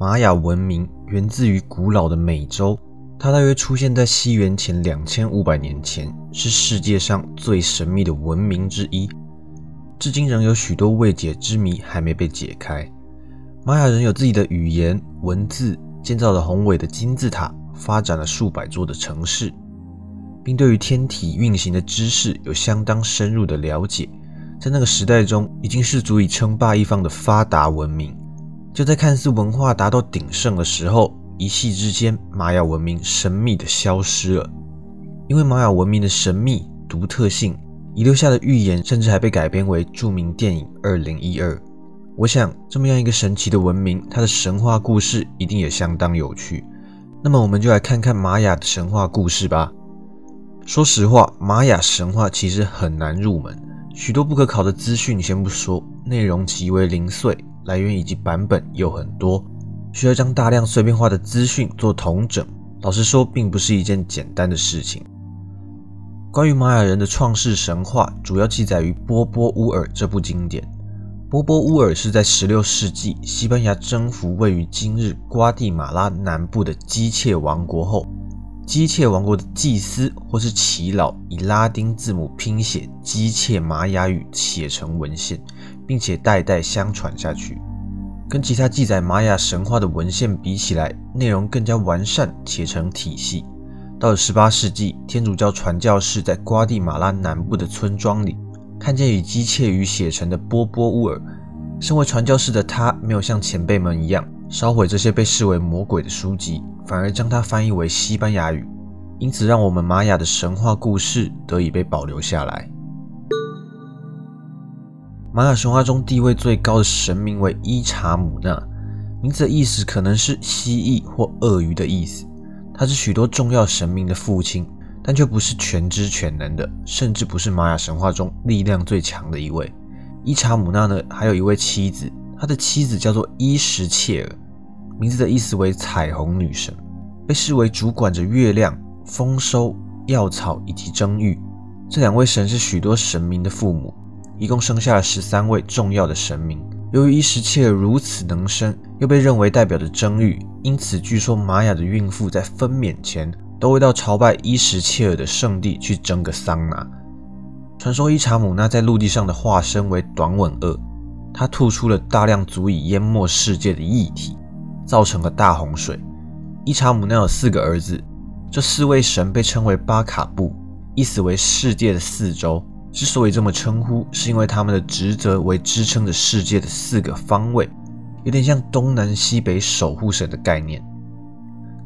玛雅文明源自于古老的美洲，它大约出现在西元前两千五百年前，是世界上最神秘的文明之一。至今仍有许多未解之谜还没被解开。玛雅人有自己的语言、文字，建造了宏伟的金字塔，发展了数百座的城市，并对于天体运行的知识有相当深入的了解。在那个时代中，已经是足以称霸一方的发达文明。就在看似文化达到鼎盛的时候，一夕之间，玛雅文明神秘的消失了。因为玛雅文明的神秘独特性，遗留下的预言甚至还被改编为著名电影《二零一二》。我想，这么样一个神奇的文明，它的神话故事一定也相当有趣。那么，我们就来看看玛雅的神话故事吧。说实话，玛雅神话其实很难入门，许多不可考的资讯先不说，内容极为零碎。来源以及版本又很多，需要将大量碎片化的资讯做统整。老实说，并不是一件简单的事情。关于玛雅人的创世神话，主要记载于《波波乌尔》这部经典。波波乌尔是在16世纪西班牙征服位于今日瓜地马拉南部的基切王国后，基切王国的祭司或是耆老以拉丁字母拼写基切玛雅语写成文献。并且代代相传下去，跟其他记载玛雅神话的文献比起来，内容更加完善且成体系。到了十八世纪，天主教传教士在瓜地马拉南部的村庄里，看见以机械语写成的波波乌尔。身为传教士的他，没有像前辈们一样烧毁这些被视为魔鬼的书籍，反而将它翻译为西班牙语，因此让我们玛雅的神话故事得以被保留下来。玛雅神话中地位最高的神明为伊查姆纳，名字的意思可能是蜥蜴或鳄鱼的意思。他是许多重要神明的父亲，但却不是全知全能的，甚至不是玛雅神话中力量最强的一位。伊查姆纳呢，还有一位妻子，他的妻子叫做伊什切尔，名字的意思为彩虹女神，被视为主管着月亮、丰收、药草以及征域。这两位神是许多神明的父母。一共生下了十三位重要的神明。由于伊什切尔如此能生，又被认为代表着生育，因此据说玛雅的孕妇在分娩前都会到朝拜伊什切尔的圣地去蒸个桑拿。传说伊查姆那在陆地上的化身为短吻鳄，它吐出了大量足以淹没世界的液体，造成了大洪水。伊查姆那有四个儿子，这四位神被称为巴卡布，意思为世界的四周。之所以这么称呼，是因为他们的职责为支撑着世界的四个方位，有点像东南西北守护神的概念。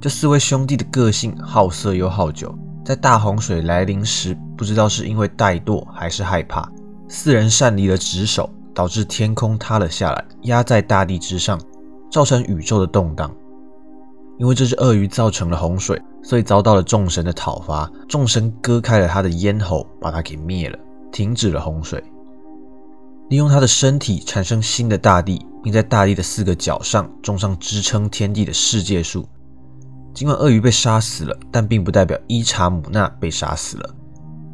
这四位兄弟的个性好色又好酒，在大洪水来临时，不知道是因为怠惰还是害怕，四人擅离了职守，导致天空塌了下来，压在大地之上，造成宇宙的动荡。因为这只鳄鱼造成了洪水，所以遭到了众神的讨伐，众神割开了他的咽喉，把他给灭了。停止了洪水，利用他的身体产生新的大地，并在大地的四个角上种上支撑天地的世界树。尽管鳄鱼被杀死了，但并不代表伊查姆纳被杀死了。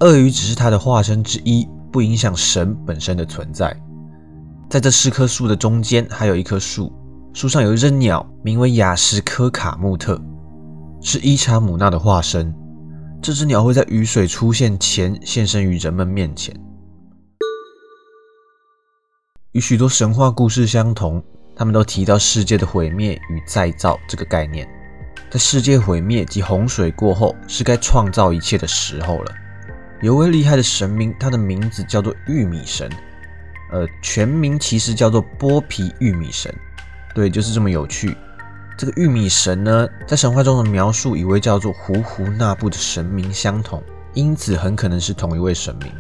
鳄鱼只是他的化身之一，不影响神本身的存在。在这四棵树的中间，还有一棵树，树上有一只鸟，名为雅什科卡穆特，是伊查姆纳的化身。这只鸟会在雨水出现前现身于人们面前。与许多神话故事相同，他们都提到世界的毁灭与再造这个概念。在世界毁灭及洪水过后，是该创造一切的时候了。有位厉害的神明，他的名字叫做玉米神，呃，全名其实叫做剥皮玉米神。对，就是这么有趣。这个玉米神呢，在神话中的描述，以为叫做胡胡那布的神明相同，因此很可能是同一位神明。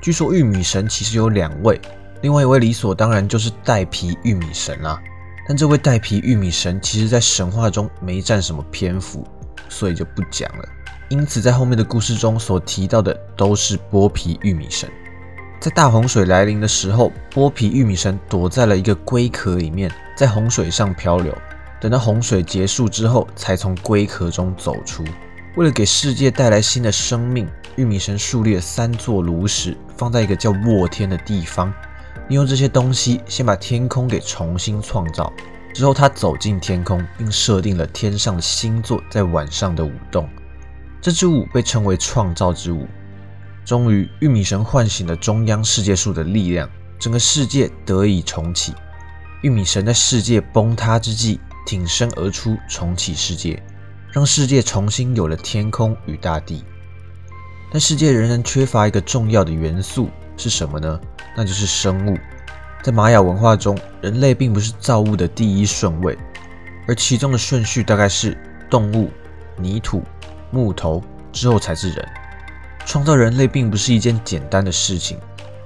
据说玉米神其实有两位，另外一位理所当然就是带皮玉米神啦。但这位带皮玉米神，其实在神话中没占什么篇幅，所以就不讲了。因此，在后面的故事中所提到的都是剥皮玉米神。在大洪水来临的时候，剥皮玉米神躲在了一个龟壳里面，在洪水上漂流。等到洪水结束之后，才从龟壳中走出。为了给世界带来新的生命，玉米神树立了三座炉石，放在一个叫沃天的地方。利用这些东西，先把天空给重新创造。之后，他走进天空，并设定了天上的星座在晚上的舞动。这支舞被称为创造之舞。终于，玉米神唤醒了中央世界树的力量，整个世界得以重启。玉米神在世界崩塌之际挺身而出，重启世界，让世界重新有了天空与大地。但世界仍然缺乏一个重要的元素，是什么呢？那就是生物。在玛雅文化中，人类并不是造物的第一顺位，而其中的顺序大概是动物、泥土、木头，之后才是人。创造人类并不是一件简单的事情，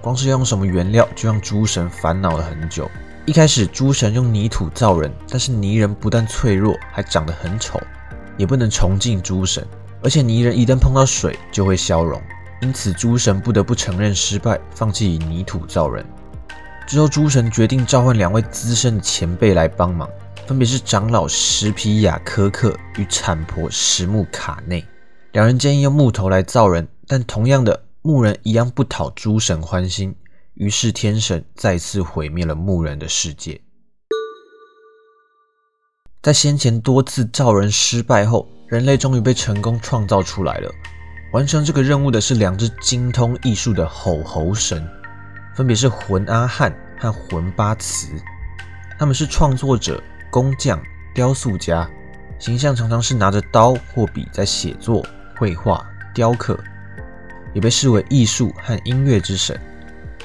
光是用什么原料，就让诸神烦恼了很久。一开始，诸神用泥土造人，但是泥人不但脆弱，还长得很丑，也不能崇敬诸神。而且泥人一旦碰到水就会消融，因此诸神不得不承认失败，放弃以泥土造人。之后，诸神决定召唤两位资深的前辈来帮忙，分别是长老石皮亚科克与产婆石木卡内。两人建议用木头来造人，但同样的，木人一样不讨诸神欢心。于是，天神再次毁灭了牧人的世界。在先前多次造人失败后，人类终于被成功创造出来了。完成这个任务的是两只精通艺术的吼猴神，分别是魂阿汉和魂巴茨。他们是创作者、工匠、雕塑家，形象常常是拿着刀或笔在写作、绘画、雕刻，也被视为艺术和音乐之神。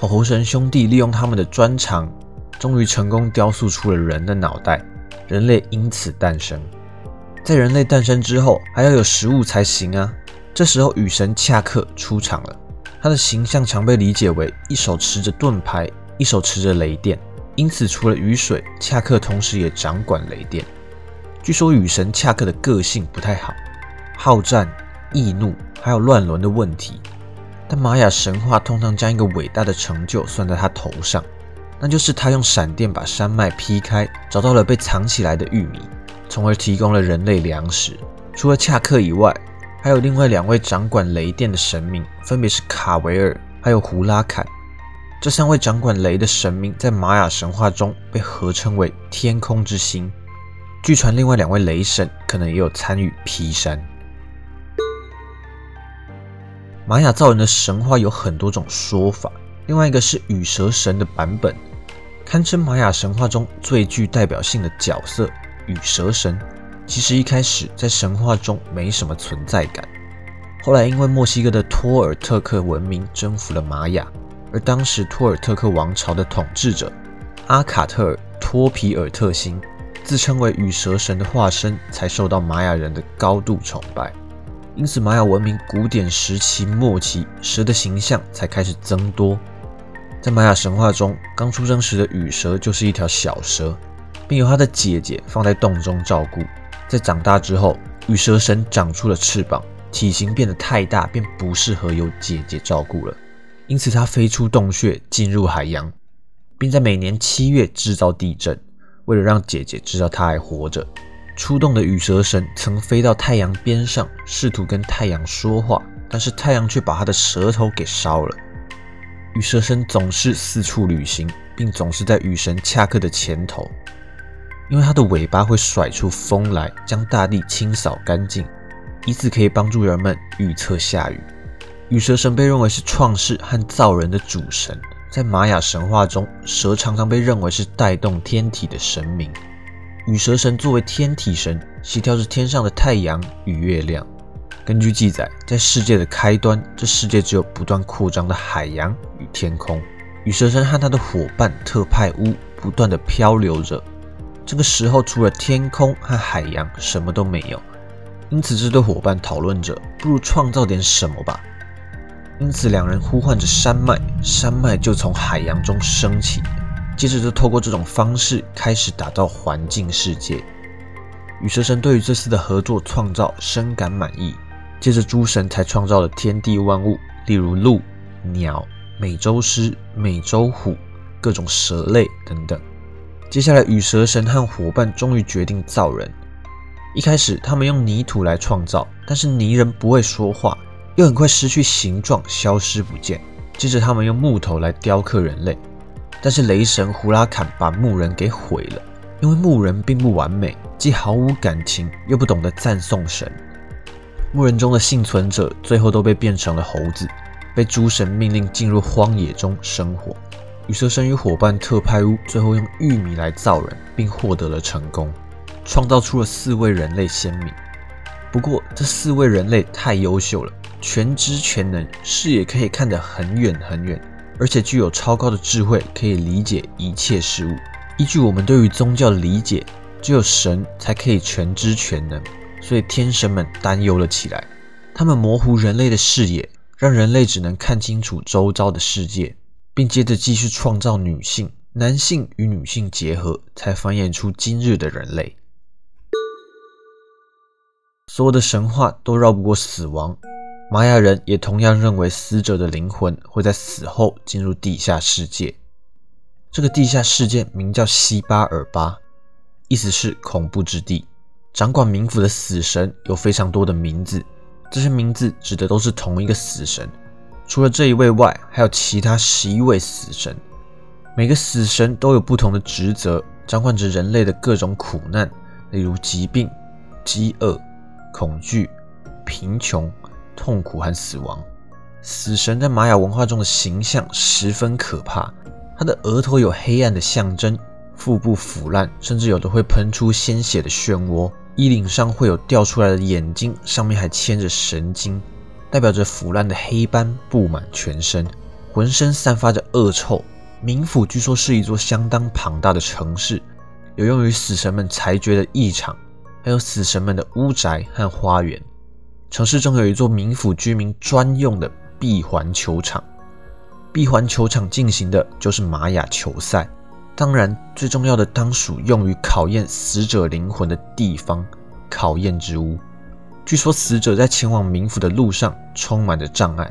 火猴神兄弟利用他们的专长，终于成功雕塑出了人的脑袋，人类因此诞生。在人类诞生之后，还要有食物才行啊！这时候，雨神恰克出场了。他的形象常被理解为一手持着盾牌，一手持着雷电，因此除了雨水，恰克同时也掌管雷电。据说雨神恰克的个性不太好，好战、易怒，还有乱伦的问题。但玛雅神话通常将一个伟大的成就算在他头上，那就是他用闪电把山脉劈开，找到了被藏起来的玉米。从而提供了人类粮食。除了恰克以外，还有另外两位掌管雷电的神明，分别是卡维尔还有胡拉坎。这三位掌管雷的神明在玛雅神话中被合称为天空之星。据传，另外两位雷神可能也有参与劈山。玛雅造人的神话有很多种说法，另外一个是羽蛇神的版本，堪称玛雅神话中最具代表性的角色。羽蛇神其实一开始在神话中没什么存在感，后来因为墨西哥的托尔特克文明征服了玛雅，而当时托尔特克王朝的统治者阿卡特尔托皮尔特星自称为羽蛇神的化身，才受到玛雅人的高度崇拜。因此，玛雅文明古典时期末期，蛇的形象才开始增多。在玛雅神话中，刚出生时的羽蛇就是一条小蛇。并由他的姐姐放在洞中照顾。在长大之后，羽蛇神长出了翅膀，体型变得太大，便不适合由姐姐照顾了。因此，他飞出洞穴，进入海洋，并在每年七月制造地震，为了让姐姐知道他还活着。出动的羽蛇神曾飞到太阳边上，试图跟太阳说话，但是太阳却把他的舌头给烧了。羽蛇神总是四处旅行，并总是在雨神恰克的前头。因为它的尾巴会甩出风来，将大地清扫干净，以此可以帮助人们预测下雨。羽蛇神被认为是创世和造人的主神，在玛雅神话中，蛇常常被认为是带动天体的神明。羽蛇神作为天体神，协调着天上的太阳与月亮。根据记载，在世界的开端，这世界只有不断扩张的海洋与天空。羽蛇神和他的伙伴特派乌不断的漂流着。这个时候，除了天空和海洋，什么都没有。因此，这对伙伴讨论着，不如创造点什么吧。因此，两人呼唤着山脉，山脉就从海洋中升起。接着，就透过这种方式开始打造环境世界。羽蛇神对于这次的合作创造深感满意。接着，诸神才创造了天地万物，例如鹿、鸟、美洲狮、美洲虎、各种蛇类等等。接下来，羽蛇神和伙伴终于决定造人。一开始，他们用泥土来创造，但是泥人不会说话，又很快失去形状，消失不见。接着，他们用木头来雕刻人类，但是雷神胡拉坎把牧人给毁了。因为牧人并不完美，既毫无感情，又不懂得赞颂神。牧人中的幸存者最后都被变成了猴子，被诸神命令进入荒野中生活。羽蛇神与伙伴特派乌最后用玉米来造人，并获得了成功，创造出了四位人类先民。不过，这四位人类太优秀了，全知全能，视野可以看得很远很远，而且具有超高的智慧，可以理解一切事物。依据我们对于宗教的理解，只有神才可以全知全能。所以天神们担忧了起来，他们模糊人类的视野，让人类只能看清楚周遭的世界，并接着继续创造女性、男性与女性结合，才繁衍出今日的人类。所有的神话都绕不过死亡，玛雅人也同样认为死者的灵魂会在死后进入地下世界。这个地下世界名叫西巴尔巴，意思是恐怖之地。掌管冥府的死神有非常多的名字，这些名字指的都是同一个死神。除了这一位外，还有其他十一位死神。每个死神都有不同的职责，掌管着人类的各种苦难，例如疾病、饥饿、恐惧、贫穷、痛苦和死亡。死神在玛雅文化中的形象十分可怕，他的额头有黑暗的象征，腹部腐烂，甚至有的会喷出鲜血的漩涡。衣领上会有掉出来的眼睛，上面还牵着神经，代表着腐烂的黑斑布满全身，浑身散发着恶臭。冥府据说是一座相当庞大的城市，有用于死神们裁决的异场，还有死神们的屋宅和花园。城市中有一座冥府居民专用的闭环球场，闭环球场进行的就是玛雅球赛。当然，最重要的当属用于考验死者灵魂的地方——考验之屋。据说，死者在前往冥府的路上充满着障碍。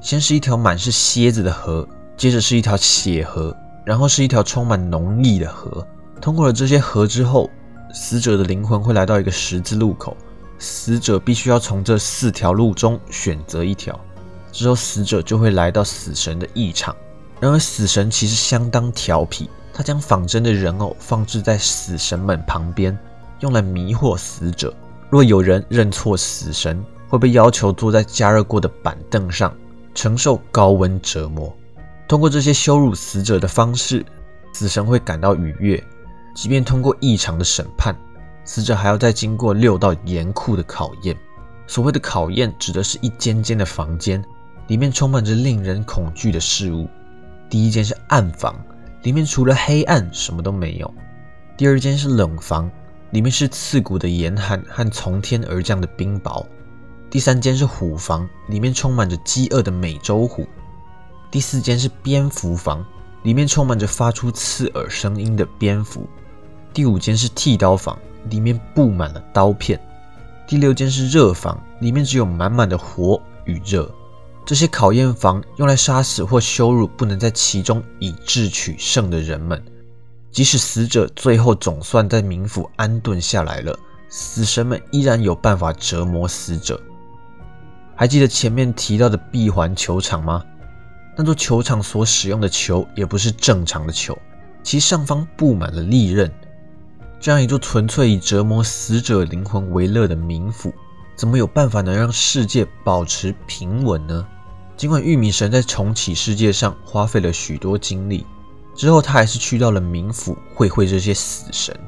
先是一条满是蝎子的河，接着是一条血河，然后是一条充满浓液的河。通过了这些河之后，死者的灵魂会来到一个十字路口，死者必须要从这四条路中选择一条。之后，死者就会来到死神的异场。然而，死神其实相当调皮。他将仿真的人偶放置在死神们旁边，用来迷惑死者。若有人认错死神，会被要求坐在加热过的板凳上，承受高温折磨。通过这些羞辱死者的方式，死神会感到愉悦。即便通过异常的审判，死者还要再经过六道严酷的考验。所谓的考验，指的是一间间的房间，里面充满着令人恐惧的事物。第一间是暗房。里面除了黑暗，什么都没有。第二间是冷房，里面是刺骨的严寒和从天而降的冰雹。第三间是虎房，里面充满着饥饿的美洲虎。第四间是蝙蝠房，里面充满着发出刺耳声音的蝙蝠。第五间是剃刀房，里面布满了刀片。第六间是热房，里面只有满满的火与热。这些考验房用来杀死或羞辱不能在其中以智取胜的人们。即使死者最后总算在冥府安顿下来了，死神们依然有办法折磨死者。还记得前面提到的闭环球场吗？那座球场所使用的球也不是正常的球，其上方布满了利刃。这样一座纯粹以折磨死者灵魂为乐的冥府。怎么有办法能让世界保持平稳呢？尽管玉米神在重启世界上花费了许多精力，之后他还是去到了冥府会会这些死神。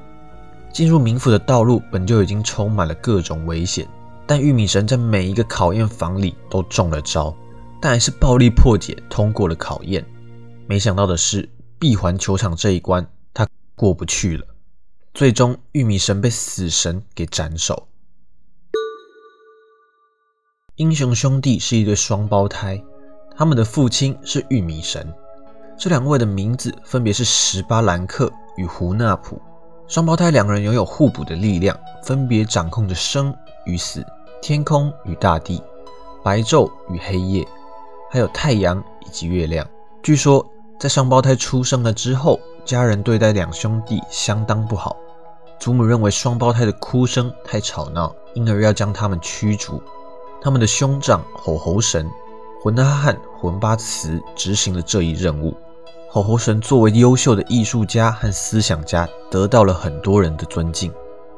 进入冥府的道路本就已经充满了各种危险，但玉米神在每一个考验房里都中了招，但还是暴力破解通过了考验。没想到的是，闭环球场这一关他过不去了，最终玉米神被死神给斩首。英雄兄弟是一对双胞胎，他们的父亲是玉米神。这两位的名字分别是十巴兰克与胡纳普。双胞胎两人拥有互补的力量，分别掌控着生与死、天空与大地、白昼与黑夜，还有太阳以及月亮。据说，在双胞胎出生了之后，家人对待两兄弟相当不好。祖母认为双胞胎的哭声太吵闹，因而要将他们驱逐。他们的兄长吼猴神魂阿汉魂巴茨执行了这一任务。吼吼神作为优秀的艺术家和思想家，得到了很多人的尊敬，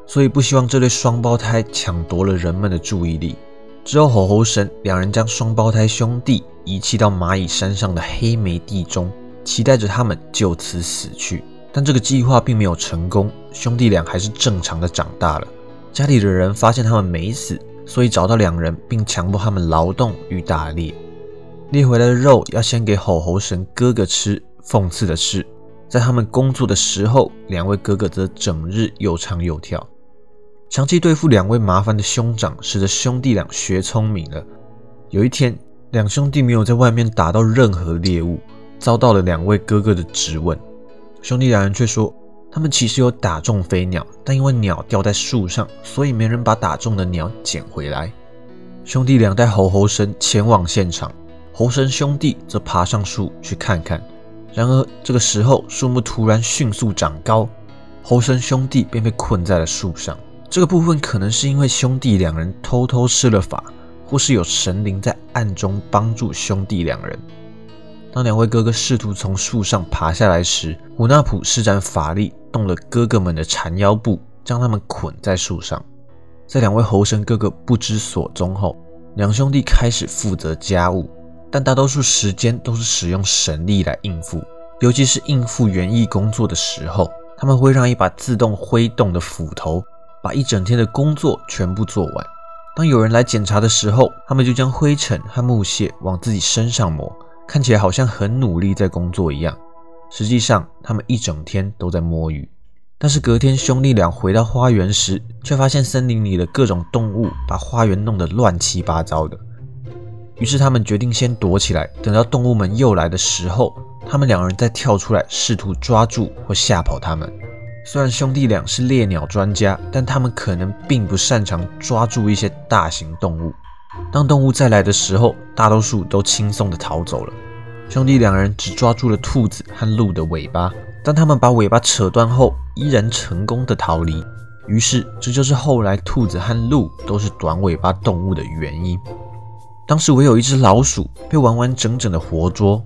所以不希望这对双胞胎抢夺了人们的注意力。之后，吼吼神两人将双胞胎兄弟遗弃到蚂蚁山上的黑莓地中，期待着他们就此死去。但这个计划并没有成功，兄弟俩还是正常的长大了。家里的人发现他们没死，所以找到两人，并强迫他们劳动与打猎。猎回来的肉要先给吼猴神哥哥吃。讽刺的是，在他们工作的时候，两位哥哥则整日又唱又跳。长期对付两位麻烦的兄长，使得兄弟俩学聪明了。有一天，两兄弟没有在外面打到任何猎物，遭到了两位哥哥的质问。兄弟两人却说，他们其实有打中飞鸟，但因为鸟掉在树上，所以没人把打中的鸟捡回来。兄弟俩带猴猴神前往现场，猴神兄弟则爬上树去看看。然而这个时候，树木突然迅速长高，猴神兄弟便被困在了树上。这个部分可能是因为兄弟两人偷偷施了法，或是有神灵在暗中帮助兄弟两人。当两位哥哥试图从树上爬下来时，胡纳普施展法力，动了哥哥们的缠腰布，将他们捆在树上。在两位猴神哥哥不知所踪后，两兄弟开始负责家务，但大多数时间都是使用神力来应付，尤其是应付园艺工作的时候，他们会让一把自动挥动的斧头把一整天的工作全部做完。当有人来检查的时候，他们就将灰尘和木屑往自己身上抹。看起来好像很努力在工作一样，实际上他们一整天都在摸鱼。但是隔天兄弟俩回到花园时，却发现森林里的各种动物把花园弄得乱七八糟的。于是他们决定先躲起来，等到动物们又来的时候，他们两人再跳出来试图抓住或吓跑他们。虽然兄弟俩是猎鸟专家，但他们可能并不擅长抓住一些大型动物。当动物再来的时候，大多数都轻松地逃走了。兄弟两人只抓住了兔子和鹿的尾巴，当他们把尾巴扯断后，依然成功的逃离。于是，这就是后来兔子和鹿都是短尾巴动物的原因。当时唯有一只老鼠被完完整整的活捉，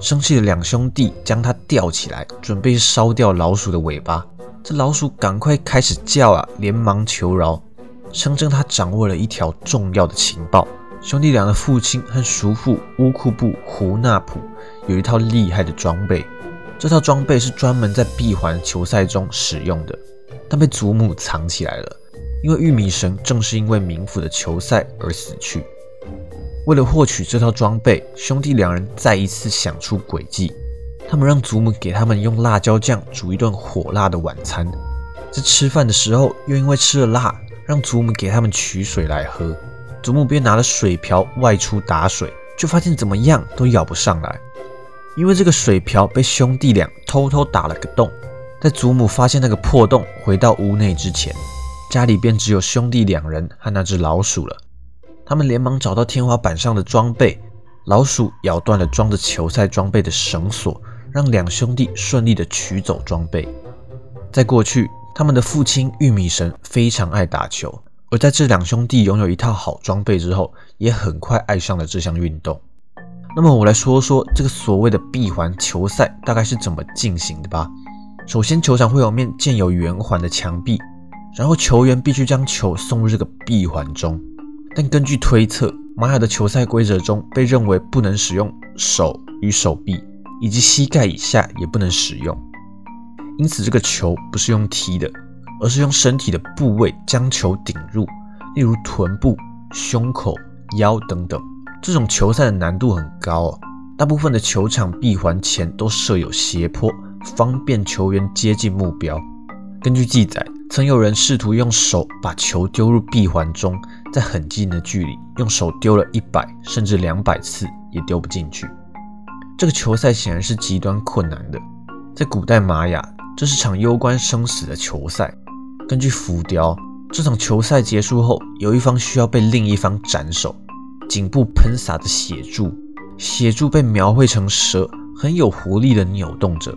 生气的两兄弟将它吊起来，准备烧掉老鼠的尾巴。这老鼠赶快开始叫啊，连忙求饶。声称他掌握了一条重要的情报：兄弟俩的父亲和叔父乌库布胡纳普有一套厉害的装备，这套装备是专门在闭环球赛中使用的，但被祖母藏起来了。因为玉米神正是因为冥府的球赛而死去。为了获取这套装备，兄弟两人再一次想出诡计，他们让祖母给他们用辣椒酱煮一顿火辣的晚餐，在吃饭的时候又因为吃了辣。让祖母给他们取水来喝，祖母便拿了水瓢外出打水，就发现怎么样都舀不上来，因为这个水瓢被兄弟俩偷偷打了个洞。在祖母发现那个破洞回到屋内之前，家里便只有兄弟两人和那只老鼠了。他们连忙找到天花板上的装备，老鼠咬断了装着球赛装备的绳索，让两兄弟顺利的取走装备。在过去。他们的父亲玉米神非常爱打球，而在这两兄弟拥有一套好装备之后，也很快爱上了这项运动。那么，我来说说这个所谓的闭环球赛大概是怎么进行的吧。首先，球场会有面建有圆环的墙壁，然后球员必须将球送入这个闭环中。但根据推测，玛雅的球赛规则中被认为不能使用手与手臂，以及膝盖以下也不能使用。因此，这个球不是用踢的，而是用身体的部位将球顶入，例如臀部、胸口、腰等等。这种球赛的难度很高哦。大部分的球场闭环前都设有斜坡，方便球员接近目标。根据记载，曾有人试图用手把球丢入闭环中，在很近的距离用手丢了一百甚至两百次也丢不进去。这个球赛显然是极端困难的，在古代玛雅。这是场攸关生死的球赛。根据浮雕，这场球赛结束后，有一方需要被另一方斩首，颈部喷洒着血柱，血柱被描绘成蛇，很有活力的扭动着。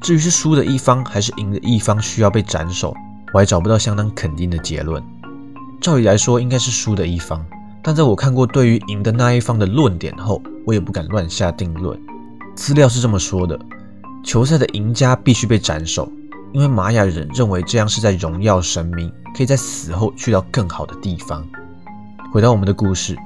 至于是输的一方还是赢的一方需要被斩首，我还找不到相当肯定的结论。照理来说，应该是输的一方，但在我看过对于赢的那一方的论点后，我也不敢乱下定论。资料是这么说的：球赛的赢家必须被斩首，因为玛雅人认为这样是在荣耀神明，可以在死后去到更好的地方。回到我们的故事，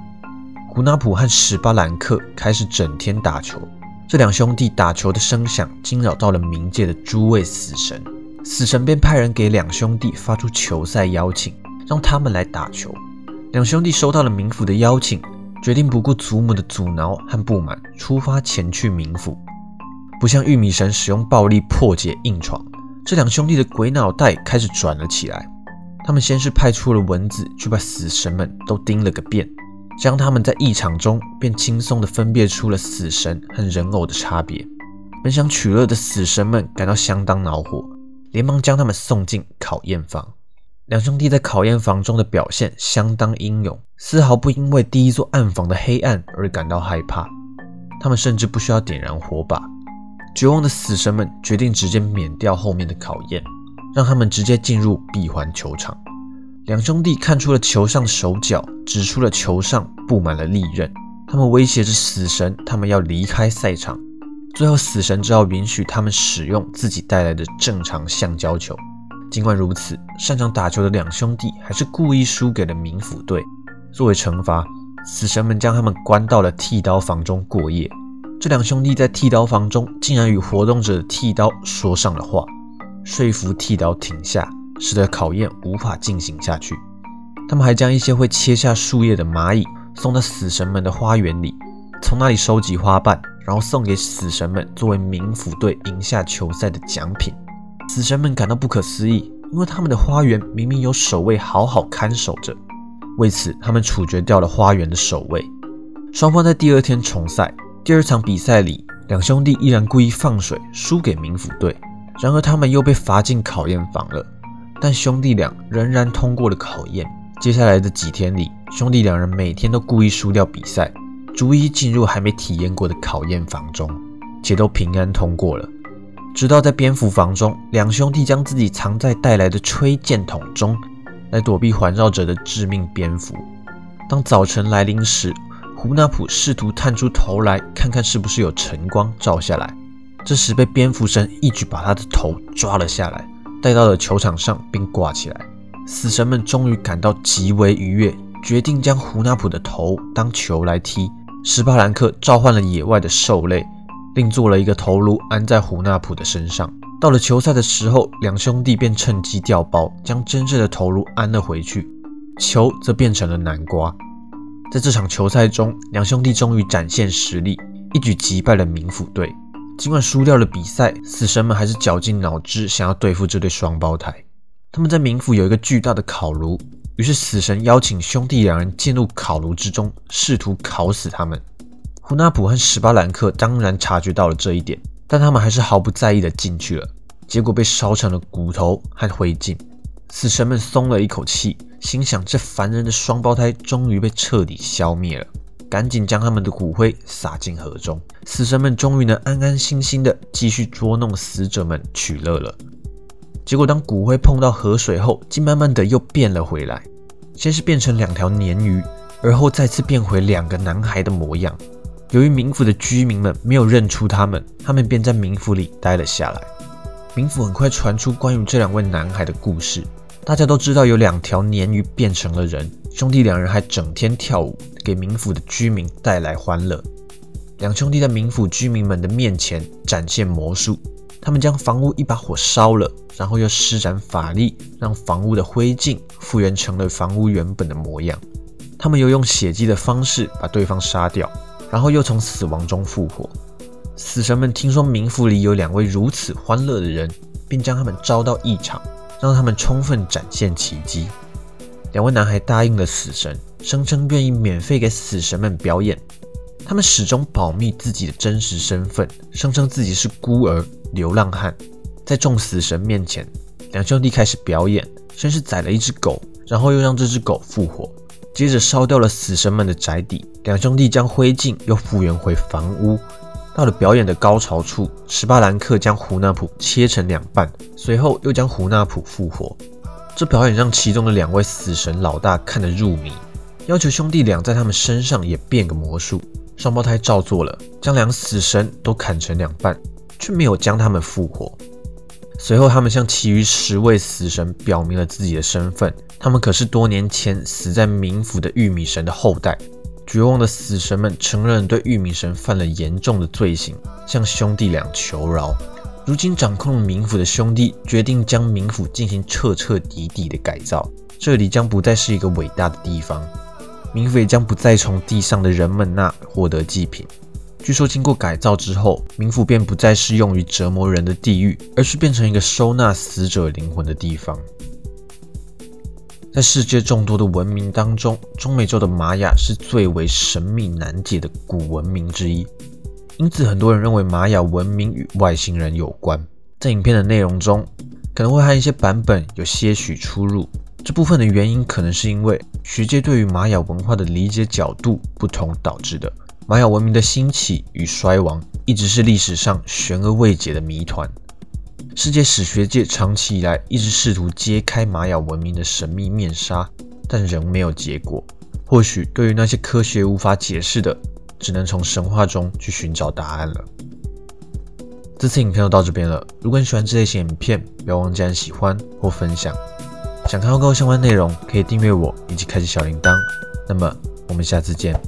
胡纳普和史巴兰克开始整天打球。这两兄弟打球的声响惊扰到了冥界的诸位死神，死神便派人给两兄弟发出球赛邀请，让他们来打球。两兄弟收到了冥府的邀请，决定不顾祖母的阻挠和不满，出发前去冥府。不像玉米神使用暴力破解硬闯，这两兄弟的鬼脑袋开始转了起来。他们先是派出了蚊子去把死神们都叮了个遍。将他们在异场中便轻松地分辨出了死神和人偶的差别。本想取乐的死神们感到相当恼火，连忙将他们送进考验房。两兄弟在考验房中的表现相当英勇，丝毫不因为第一座暗房的黑暗而感到害怕。他们甚至不需要点燃火把。绝望的死神们决定直接免掉后面的考验，让他们直接进入闭环球场。两兄弟看出了球上的手脚，指出了球上布满了利刃。他们威胁着死神，他们要离开赛场。最后，死神只好允许他们使用自己带来的正常橡胶球。尽管如此，擅长打球的两兄弟还是故意输给了冥府队。作为惩罚，死神们将他们关到了剃刀房中过夜。这两兄弟在剃刀房中竟然与活动者的剃刀说上了话，说服剃刀停下。使得考验无法进行下去。他们还将一些会切下树叶的蚂蚁送到死神们的花园里，从那里收集花瓣，然后送给死神们作为冥府队赢下球赛的奖品。死神们感到不可思议，因为他们的花园明明有守卫好好看守着。为此，他们处决掉了花园的守卫。双方在第二天重赛，第二场比赛里，两兄弟依然故意放水，输给冥府队。然而，他们又被罚进考验房了。但兄弟俩仍然通过了考验。接下来的几天里，兄弟两人每天都故意输掉比赛，逐一进入还没体验过的考验房中，且都平安通过了。直到在蝙蝠房中，两兄弟将自己藏在带来的吹箭筒中，来躲避环绕着的致命蝙蝠。当早晨来临时，胡纳普试图探出头来看看是不是有晨光照下来，这时被蝙蝠神一举把他的头抓了下来。带到了球场上，并挂起来。死神们终于感到极为愉悦，决定将胡纳普的头当球来踢。斯巴兰克召唤了野外的兽类，另做了一个头颅安在胡纳普的身上。到了球赛的时候，两兄弟便趁机调包，将真正的头颅安了回去，球则变成了南瓜。在这场球赛中，两兄弟终于展现实力，一举击败了冥府队。尽管输掉了比赛，死神们还是绞尽脑汁想要对付这对双胞胎。他们在冥府有一个巨大的烤炉，于是死神邀请兄弟两人进入烤炉之中，试图烤死他们。胡纳普和史巴兰克当然察觉到了这一点，但他们还是毫不在意的进去了，结果被烧成了骨头和灰烬。死神们松了一口气，心想这烦人的双胞胎终于被彻底消灭了。赶紧将他们的骨灰撒进河中，死神们终于能安安心心的继续捉弄死者们取乐了。结果，当骨灰碰到河水后，竟慢慢的又变了回来，先是变成两条鲶鱼，而后再次变回两个男孩的模样。由于冥府的居民们没有认出他们，他们便在冥府里待了下来。冥府很快传出关于这两位男孩的故事。大家都知道有两条鲶鱼变成了人，兄弟两人还整天跳舞，给冥府的居民带来欢乐。两兄弟在冥府居民们的面前展现魔术，他们将房屋一把火烧了，然后又施展法力，让房屋的灰烬复原成了房屋原本的模样。他们又用血祭的方式把对方杀掉，然后又从死亡中复活。死神们听说冥府里有两位如此欢乐的人，并将他们招到异场。让他们充分展现奇迹。两位男孩答应了死神，声称愿意免费给死神们表演。他们始终保密自己的真实身份，声称自己是孤儿、流浪汉。在众死神面前，两兄弟开始表演，先是宰了一只狗，然后又让这只狗复活，接着烧掉了死神们的宅邸。两兄弟将灰烬又复原回房屋。到了表演的高潮处，史巴兰克将胡纳普切成两半，随后又将胡纳普复活。这表演让其中的两位死神老大看得入迷，要求兄弟俩在他们身上也变个魔术。双胞胎照做了，将两死神都砍成两半，却没有将他们复活。随后，他们向其余十位死神表明了自己的身份，他们可是多年前死在冥府的玉米神的后代。绝望的死神们承认对玉米神犯了严重的罪行，向兄弟俩求饶。如今掌控冥府的兄弟决定将冥府进行彻彻底底的改造，这里将不再是一个伟大的地方，冥府也将不再从地上的人们那获得祭品。据说经过改造之后，冥府便不再是用于折磨人的地狱，而是变成一个收纳死者灵魂的地方。在世界众多的文明当中，中美洲的玛雅是最为神秘难解的古文明之一，因此很多人认为玛雅文明与外星人有关。在影片的内容中，可能会和一些版本有些许出入，这部分的原因可能是因为学界对于玛雅文化的理解角度不同导致的。玛雅文明的兴起与衰亡一直是历史上悬而未解的谜团。世界史学界长期以来一直试图揭开玛雅文明的神秘面纱，但仍没有结果。或许对于那些科学无法解释的，只能从神话中去寻找答案了。这次影片就到这边了。如果你喜欢这类型影片，不要忘记按喜欢或分享。想看更多相关内容，可以订阅我以及开启小铃铛。那么，我们下次见。